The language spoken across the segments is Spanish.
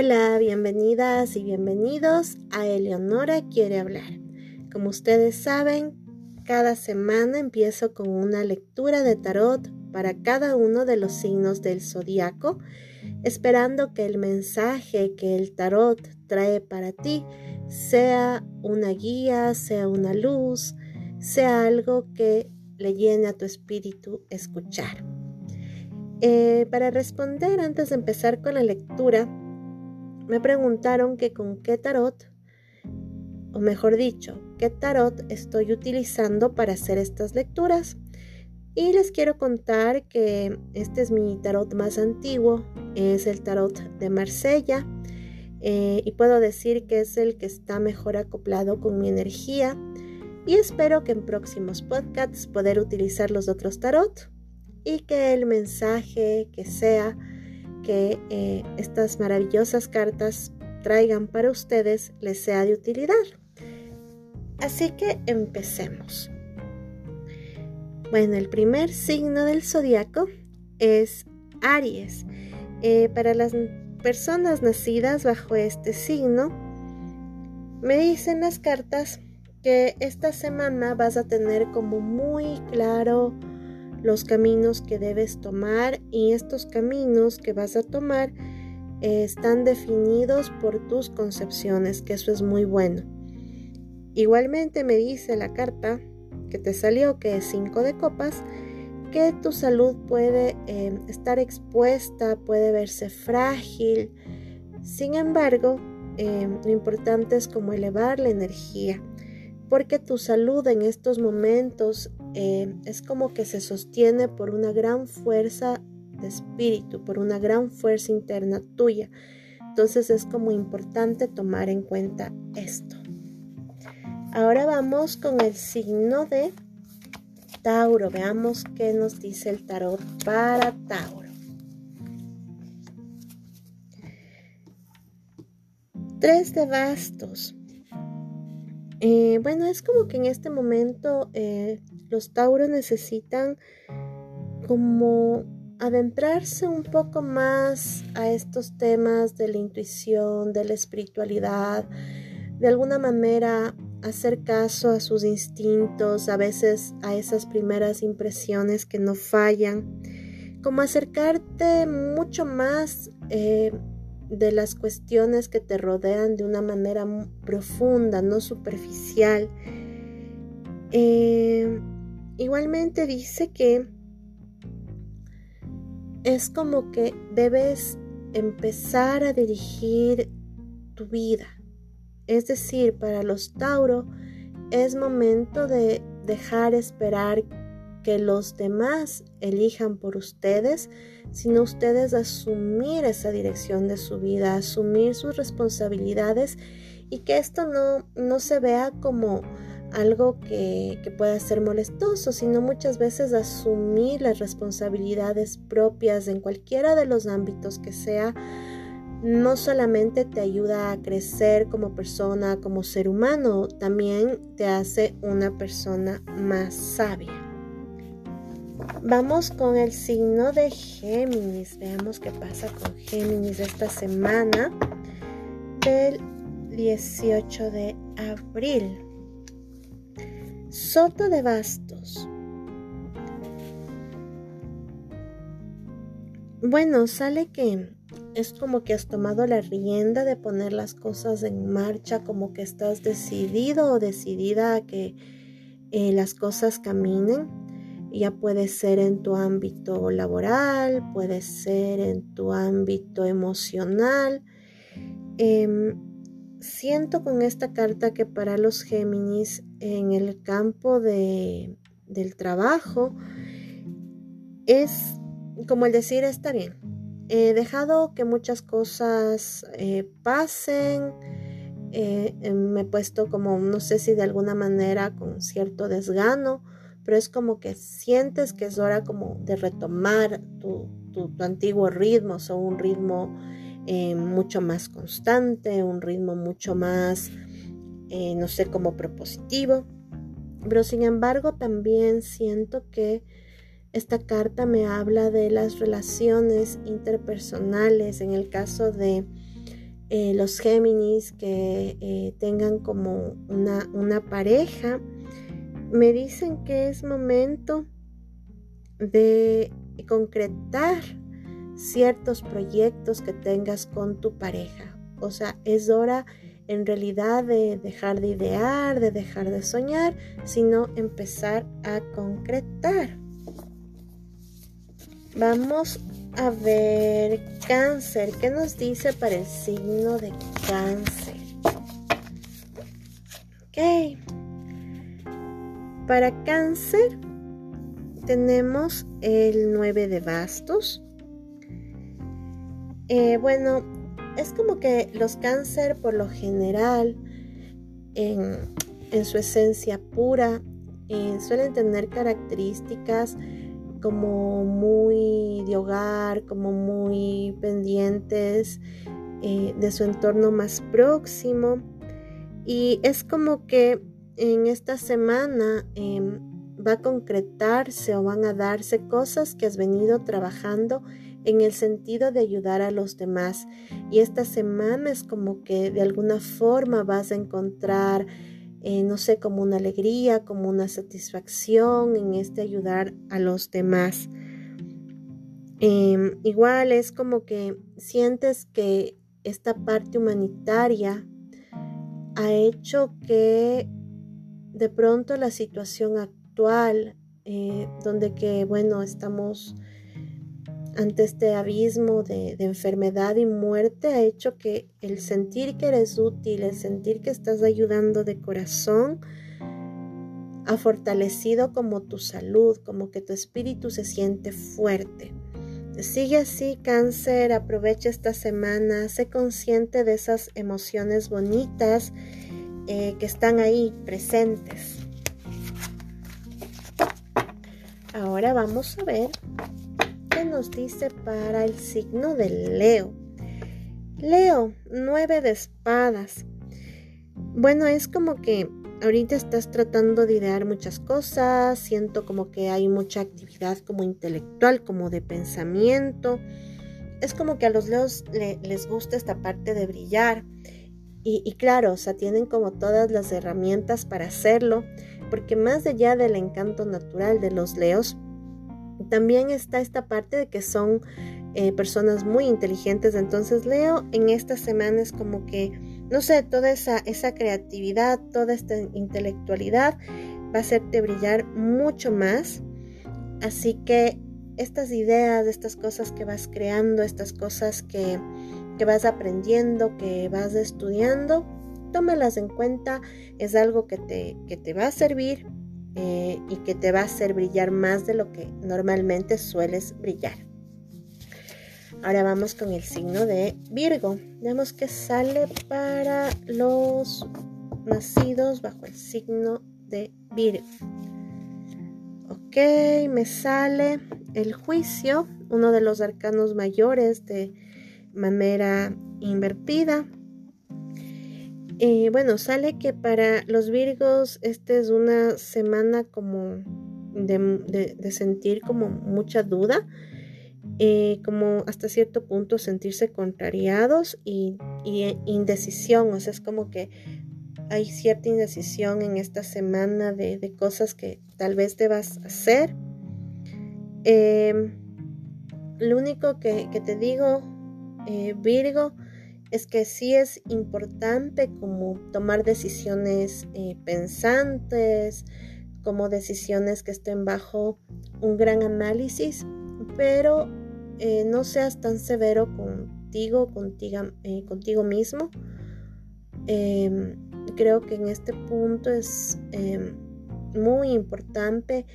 Hola, bienvenidas y bienvenidos a Eleonora quiere hablar. Como ustedes saben, cada semana empiezo con una lectura de tarot para cada uno de los signos del zodiaco, esperando que el mensaje que el tarot trae para ti sea una guía, sea una luz, sea algo que le llene a tu espíritu escuchar. Eh, para responder antes de empezar con la lectura, me preguntaron que con qué tarot, o mejor dicho, qué tarot estoy utilizando para hacer estas lecturas. Y les quiero contar que este es mi tarot más antiguo, es el tarot de Marsella. Eh, y puedo decir que es el que está mejor acoplado con mi energía. Y espero que en próximos podcasts poder utilizar los otros tarot y que el mensaje que sea que eh, estas maravillosas cartas traigan para ustedes les sea de utilidad. Así que empecemos. Bueno, el primer signo del zodiaco es Aries. Eh, para las personas nacidas bajo este signo, me dicen las cartas que esta semana vas a tener como muy claro los caminos que debes tomar y estos caminos que vas a tomar eh, están definidos por tus concepciones, que eso es muy bueno. Igualmente me dice la carta que te salió, que es 5 de copas, que tu salud puede eh, estar expuesta, puede verse frágil. Sin embargo, eh, lo importante es como elevar la energía, porque tu salud en estos momentos eh, es como que se sostiene por una gran fuerza de espíritu, por una gran fuerza interna tuya. Entonces es como importante tomar en cuenta esto. Ahora vamos con el signo de Tauro. Veamos qué nos dice el tarot para Tauro. Tres de bastos. Eh, bueno, es como que en este momento eh, los Tauros necesitan como adentrarse un poco más a estos temas de la intuición, de la espiritualidad, de alguna manera hacer caso a sus instintos, a veces a esas primeras impresiones que no fallan, como acercarte mucho más eh, de las cuestiones que te rodean de una manera profunda, no superficial. Eh, Igualmente dice que es como que debes empezar a dirigir tu vida. Es decir, para los Tauro es momento de dejar esperar que los demás elijan por ustedes, sino ustedes asumir esa dirección de su vida, asumir sus responsabilidades y que esto no, no se vea como algo que, pueda ser molestoso, sino muchas veces asumir las responsabilidades propias en cualquiera de los ámbitos que sea, no solamente te ayuda a crecer como persona, como ser humano, también te hace una persona más sabia. Vamos con el signo de Géminis. Veamos qué pasa con Géminis esta semana del 18 de abril. Soto de bastos. Bueno, sale que es como que has tomado la rienda de poner las cosas en marcha, como que estás decidido o decidida a que eh, las cosas caminen. Ya puede ser en tu ámbito laboral, puede ser en tu ámbito emocional. Em, siento con esta carta que para los Géminis en el campo de, del trabajo es como el decir está bien. He dejado que muchas cosas eh, pasen. Eh, me he puesto como, no sé si de alguna manera con cierto desgano, pero es como que sientes que es hora como de retomar tu, tu, tu antiguo ritmo, o un ritmo eh, mucho más constante, un ritmo mucho más, eh, no sé, como propositivo. Pero sin embargo también siento que esta carta me habla de las relaciones interpersonales en el caso de eh, los Géminis que eh, tengan como una, una pareja, me dicen que es momento de concretar ciertos proyectos que tengas con tu pareja. O sea, es hora en realidad de dejar de idear, de dejar de soñar, sino empezar a concretar. Vamos a ver cáncer. ¿Qué nos dice para el signo de cáncer? Ok. Para cáncer tenemos el 9 de bastos. Eh, bueno, es como que los cáncer por lo general, en, su esencia pura, eh, suelen tener características como muy de hogar, como muy pendientes eh, de su entorno más próximo. Y es como que en esta semana em, va a concretarse o van a darse cosas que has venido trabajando en el sentido de ayudar a los demás. Y esta semana es como que de alguna forma vas a encontrar, eh, no sé, como una alegría, como una satisfacción en este ayudar a los demás. Em, igual es como que sientes que esta parte humanitaria ha hecho que de pronto la situación actual, eh, donde que, bueno, estamos ante este abismo de, enfermedad y muerte ha hecho que el sentir que eres útil, el sentir que estás ayudando de corazón, ha fortalecido como tu salud, como que tu espíritu se siente fuerte. Sigue así, cáncer, aprovecha esta semana, sé consciente de esas emociones bonitas eh, que están ahí presentes. Ahora vamos a ver nos dice para el signo de Leo? Leo, nueve de espadas. Bueno, es como que ahorita estás tratando de idear muchas cosas, siento como que hay mucha actividad como intelectual, como de pensamiento. Es como que a los leos les gusta esta parte de brillar. Y, y, claro, o sea, tienen como todas las herramientas para hacerlo, porque más allá del encanto natural de los leos, también está esta parte de que son eh, personas muy inteligentes. Entonces Leo en esta semana es como que, no sé, toda esa, esa creatividad, toda esta intelectualidad va a hacerte brillar mucho más. Así que estas ideas, estas cosas que vas creando, estas cosas que, que vas aprendiendo, que vas estudiando, tómalas en cuenta. Es algo que te, que te va a servir eh, y que te va a hacer brillar más de lo que normalmente sueles brillar. Ahora vamos con el signo de Virgo. Vemos que sale para los nacidos bajo el signo de Virgo. Ok, me sale el juicio, uno de los arcanos mayores de manera invertida. Eh, bueno, sale que para los Virgos esta es una semana como de, sentir como mucha duda, eh, como hasta cierto punto sentirse contrariados y, indecisión, o sea, es como que hay cierta indecisión en esta semana de, cosas que tal vez debas hacer. Eh, lo único que, que te digo, Virgo, es que sí es importante como tomar decisiones eh, pensantes, como decisiones que estén bajo un gran análisis, pero eh, no seas tan severo contigo, eh, contigo mismo. Em, creo que en este punto es em, muy importante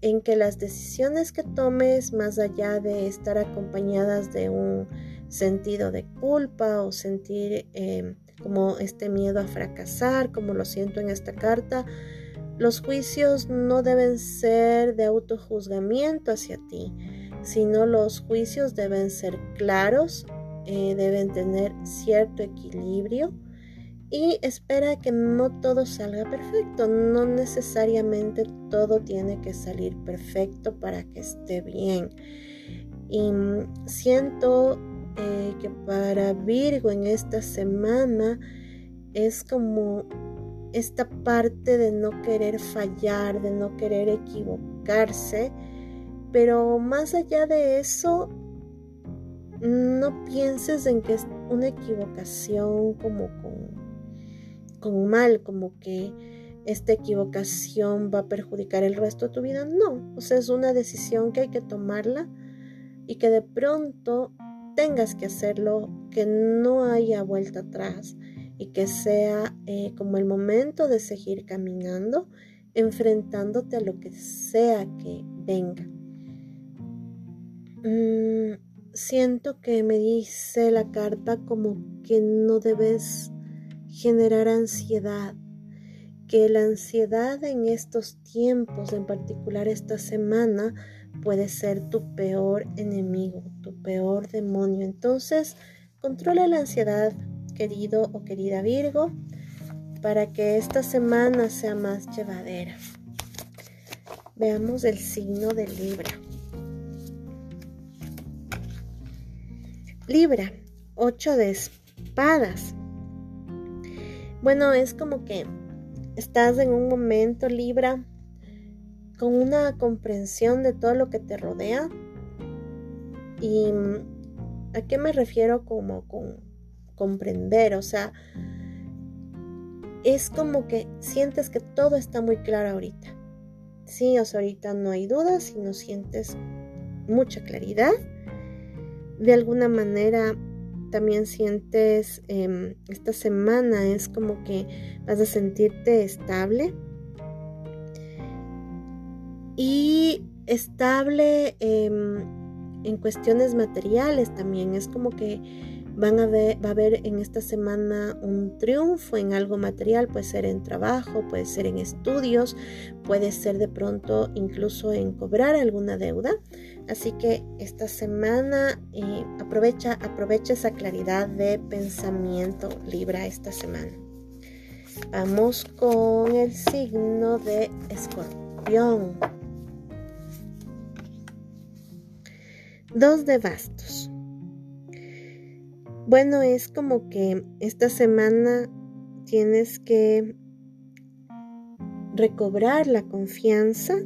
en que las decisiones que tomes, más allá de estar acompañadas de un sentido de culpa o sentir eh, como este miedo a fracasar, como lo siento en esta carta. Los juicios no deben ser de autojuzgamiento hacia ti, sino los juicios deben ser claros, eh, deben tener cierto equilibrio y espera que no todo salga perfecto. No necesariamente todo tiene que salir perfecto para que esté bien. Y siento eh, que para Virgo en esta semana es como esta parte de no querer fallar, de no querer equivocarse, pero más allá de eso, no pienses en que es una equivocación como con, con mal, como que esta equivocación va a perjudicar el resto de tu vida. No, o sea, es una decisión que hay que tomarla y que de pronto tengas que hacerlo, que no haya vuelta atrás y que sea eh, como el momento de seguir caminando, enfrentándote a lo que sea que venga. Mm, siento que me dice la carta como que no debes generar ansiedad, que la ansiedad en estos tiempos, en particular esta semana, puede ser tu peor enemigo, tu peor demonio. Entonces, controla la ansiedad, querido o querida Virgo, para que esta semana sea más llevadera. Veamos el signo de Libra. Libra, 8 de espadas. Bueno, es como que estás en un momento, Libra, con una comprensión de todo lo que te rodea. ¿Y a qué me refiero como con comprender? O sea, es como que sientes que todo está muy claro ahorita. Sí, o sea, ahorita no hay dudas y no sientes mucha claridad. De alguna manera también sientes em, esta semana es como que vas a sentirte estable y estable em, en cuestiones materiales también. Es como que van a ver, va a haber en esta semana un triunfo en algo material, puede ser en trabajo, puede ser en estudios, puede ser de pronto incluso en cobrar alguna deuda. Así que esta semana eh, aprovecha, aprovecha esa claridad de pensamiento, Libra, esta semana. Vamos con el signo de escorpión. Dos de bastos. Bueno, es como que esta semana tienes que recobrar la confianza.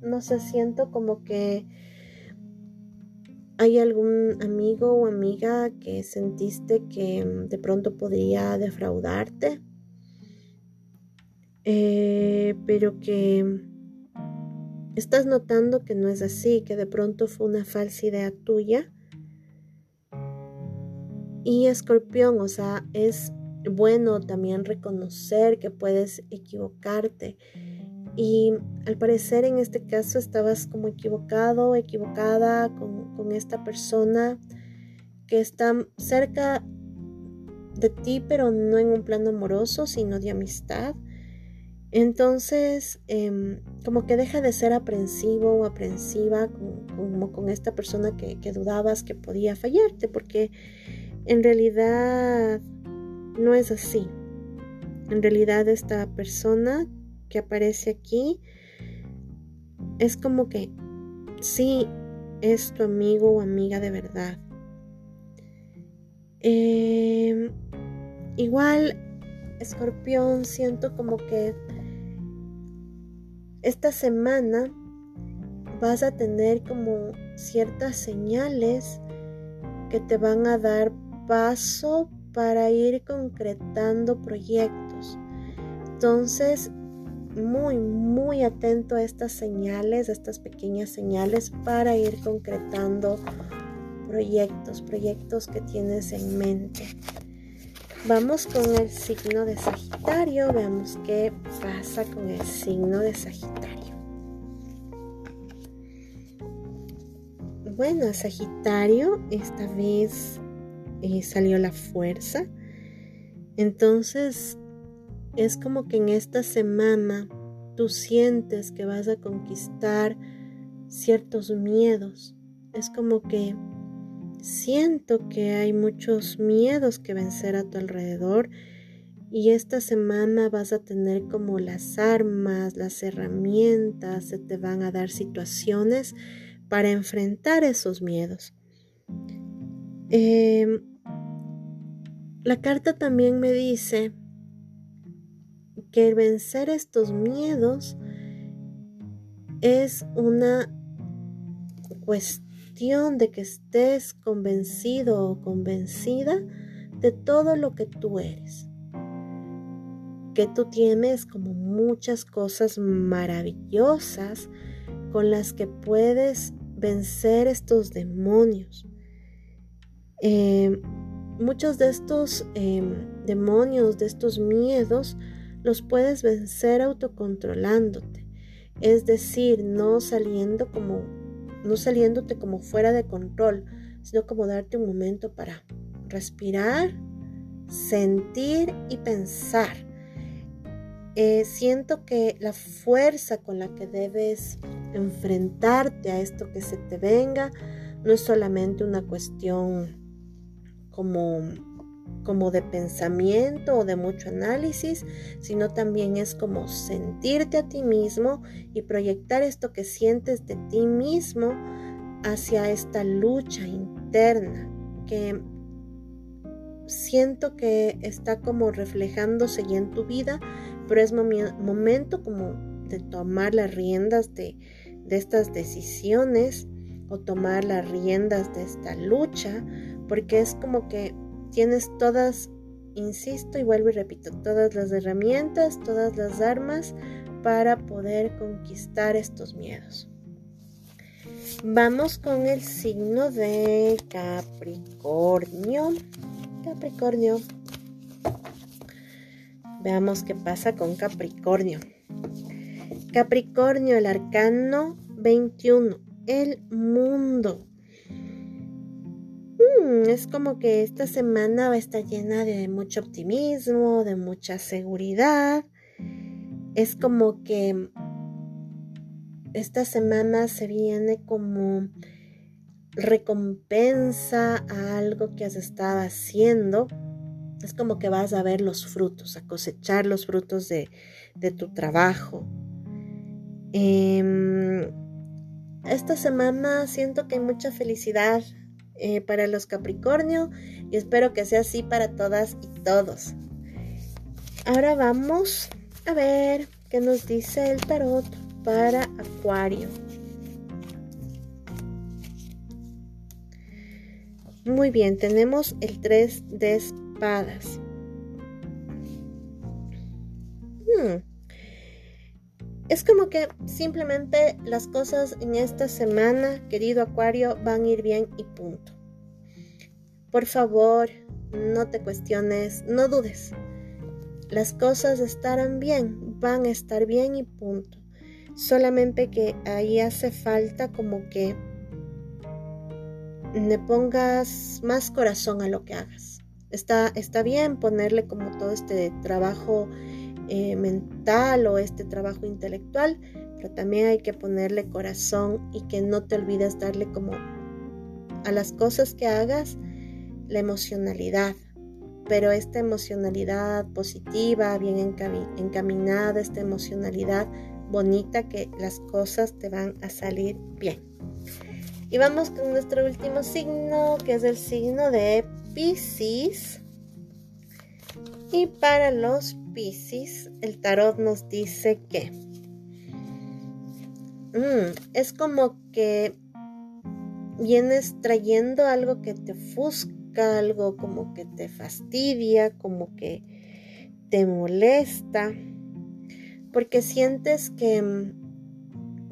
No sé, siento como que hay algún amigo o amiga que sentiste que de pronto podría defraudarte, eh, pero que estás notando que no es así, que de pronto fue una falsa idea tuya. Y escorpión, o sea, es bueno también reconocer que puedes equivocarte. Y al parecer en este caso estabas como equivocado, equivocada con, con esta persona que está cerca de ti, pero no en un plano amoroso, sino de amistad. Entonces, em, como que deja de ser aprensivo o aprensiva como con esta persona que, dudabas que podía fallarte, porque en realidad no es así. En realidad esta persona que aparece aquí es como que sí es tu amigo o amiga de verdad. Em, igual, escorpión, siento como que esta semana vas a tener como ciertas señales que te van a dar paso para ir concretando proyectos. Entonces, muy, muy atento a estas señales, a estas pequeñas señales para ir concretando proyectos, proyectos que tienes en mente. Vamos con el signo de Sagitario. Veamos qué pasa con el signo de Sagitario. Bueno, Sagitario esta vez eh, salió la fuerza. Entonces es como que en esta semana tú sientes que vas a conquistar ciertos miedos. Es como que Siento que hay muchos miedos que vencer a tu alrededor y esta semana vas a tener como las armas, las herramientas, se te van a dar situaciones para enfrentar esos miedos. Em, la carta también me dice que vencer estos miedos es una cuestión de que estés convencido o convencida de todo lo que tú eres. Que tú tienes como muchas cosas maravillosas con las que puedes vencer estos demonios. Em, muchos de estos em, demonios, de estos miedos, los puedes vencer autocontrolándote. Es decir, no saliendo como, no saliéndote como fuera de control, sino como darte un momento para respirar, sentir y pensar. Eh, siento que la fuerza con la que debes enfrentarte a esto que se te venga no es solamente una cuestión como, como de pensamiento o de mucho análisis, sino también es como sentirte a ti mismo y proyectar esto que sientes de ti mismo hacia esta lucha interna que siento que está como reflejándose ya en tu vida, pero es momento como de tomar las riendas de, de estas decisiones o tomar las riendas de esta lucha, porque es como que tienes todas, insisto y vuelvo y repito, todas las herramientas, todas las armas para poder conquistar estos miedos. Vamos con el signo de Capricornio. Capricornio. Veamos qué pasa con Capricornio. Capricornio, el arcano 21, el mundo. Mm, es como que esta semana va a estar llena de mucho optimismo, de mucha seguridad. Es como que esta semana se viene como recompensa a algo que has estado haciendo. Es como que vas a ver los frutos, a cosechar los frutos de, tu trabajo. Em, esta semana siento que hay mucha felicidad eh, para los Capricornio y espero que sea así para todas y todos. Ahora vamos a ver qué nos dice el tarot para Acuario. Muy bien, tenemos el 3 de espadas. Es como que simplemente las cosas en esta semana, querido Acuario, van a ir bien y punto. Por favor, no te cuestiones, no dudes. Las cosas estarán bien, van a estar bien y punto. Solamente que ahí hace falta como que le pongas más corazón a lo que hagas. Está, está bien ponerle como todo este trabajo eh, mental o este trabajo intelectual, pero también hay que ponerle corazón y que no te olvides darle como a las cosas que hagas la emocionalidad, pero esta emocionalidad positiva, bien encaminada, esta emocionalidad bonita que las cosas te van a salir bien. Y vamos con nuestro último signo, que es el signo de Pisces. Y para los Pisces, el tarot nos dice que mm, es como que vienes trayendo algo que te ofusca, algo como que te fastidia, como que te molesta, porque sientes que mm,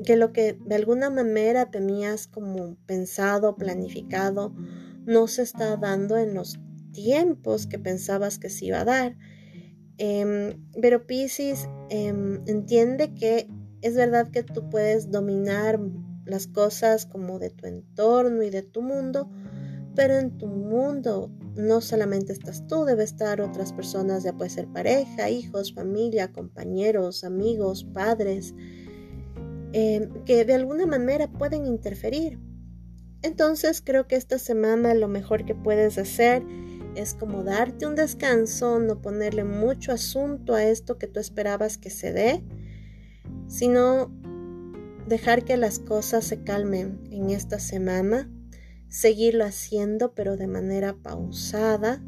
que lo que de alguna manera tenías como pensado, planificado, no se está dando en los tiempos que pensabas que se iba a dar. Em, pero Pisces em, entiende que es verdad que tú puedes dominar las cosas como de tu entorno y de tu mundo, pero en tu mundo no solamente estás tú, debe estar otras personas, ya puede ser pareja, hijos, familia, compañeros, amigos, padres, Em, que de alguna manera pueden interferir. Entonces creo que esta semana lo mejor que puedes hacer es como darte un descanso, no ponerle mucho asunto a esto que tú esperabas que se dé, sino dejar que las cosas se calmen en esta semana, seguirlo haciendo pero de manera pausada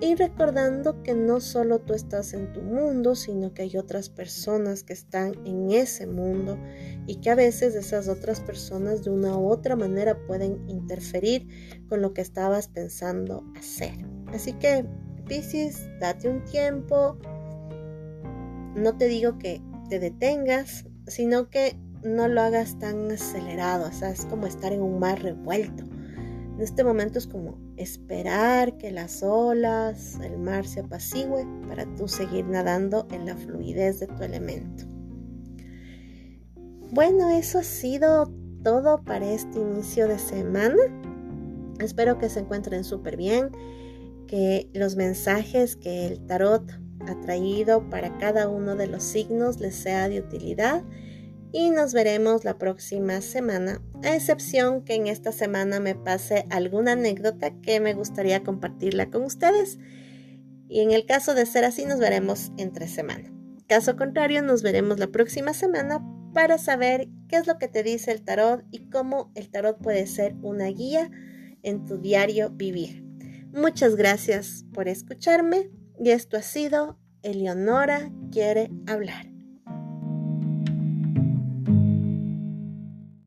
y recordando que no solo tú estás en tu mundo, sino que hay otras personas que están en ese mundo y que a veces esas otras personas de una u otra manera pueden interferir con lo que estabas pensando hacer. Así que, Piscis, date un tiempo. No te digo que te detengas, sino que no lo hagas tan acelerado, o sea, es como estar en un mar revuelto. En este momento es como esperar que las olas, el mar se apacigüe para tú seguir nadando en la fluidez de tu elemento. Bueno, eso ha sido todo para este inicio de semana. Espero que se encuentren súper bien, que los mensajes que el tarot ha traído para cada uno de los signos les sea de utilidad y nos veremos la próxima semana, a excepción que en esta semana me pase alguna anécdota que me gustaría compartirla con ustedes. Y en el caso de ser así, nos veremos entre semana. Caso contrario, nos veremos la próxima semana para saber qué es lo que te dice el tarot y cómo el tarot puede ser una guía en tu diario vivir. Muchas gracias por escucharme y esto ha sido Eleonora quiere hablar.